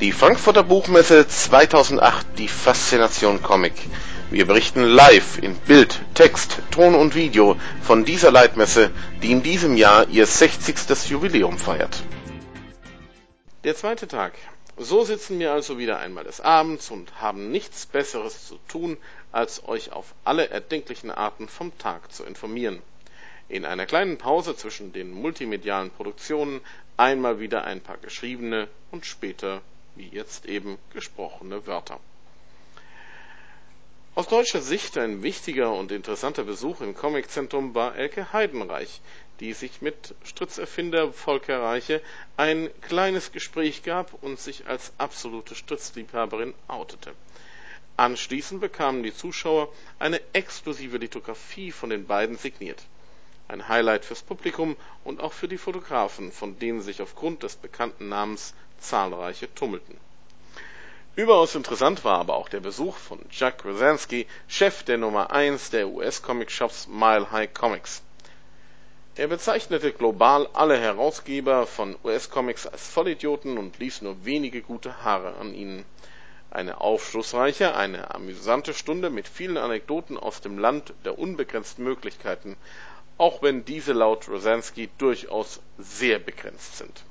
Die Frankfurter Buchmesse 2008, die Faszination Comic. Wir berichten live in Bild, Text, Ton und Video von dieser Leitmesse, die in diesem Jahr ihr 60. Jubiläum feiert. Der zweite Tag. So sitzen wir also wieder einmal des Abends und haben nichts Besseres zu tun, als euch auf alle erdenklichen Arten vom Tag zu informieren. In einer kleinen Pause zwischen den multimedialen Produktionen einmal wieder ein paar geschriebene und später, wie jetzt eben, gesprochene Wörter. Aus deutscher Sicht ein wichtiger und interessanter Besuch im Comiczentrum war Elke Heidenreich, die sich mit Stritzerfinder Volker Reiche ein kleines Gespräch gab und sich als absolute Stritzliebhaberin outete. Anschließend bekamen die Zuschauer eine exklusive Lithografie von den beiden signiert. Ein Highlight fürs Publikum und auch für die Fotografen, von denen sich aufgrund des bekannten Namens zahlreiche tummelten. Überaus interessant war aber auch der Besuch von Jack Rosansky, Chef der Nummer 1 der US-Comic-Shops Mile High Comics. Er bezeichnete global alle Herausgeber von US-Comics als Vollidioten und ließ nur wenige gute Haare an ihnen. Eine aufschlussreiche, eine amüsante Stunde mit vielen Anekdoten aus dem Land der unbegrenzten Möglichkeiten, auch wenn diese laut Rosansky durchaus sehr begrenzt sind.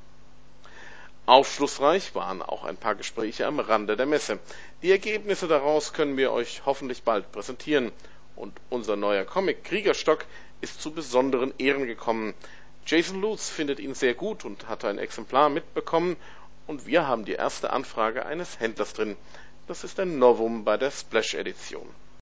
Aufschlussreich waren auch ein paar Gespräche am Rande der Messe. Die Ergebnisse daraus können wir euch hoffentlich bald präsentieren. Und unser neuer Comic Kriegerstock ist zu besonderen Ehren gekommen. Jason Lutz findet ihn sehr gut und hat ein Exemplar mitbekommen und wir haben die erste Anfrage eines Händlers drin. Das ist ein Novum bei der Splash Edition.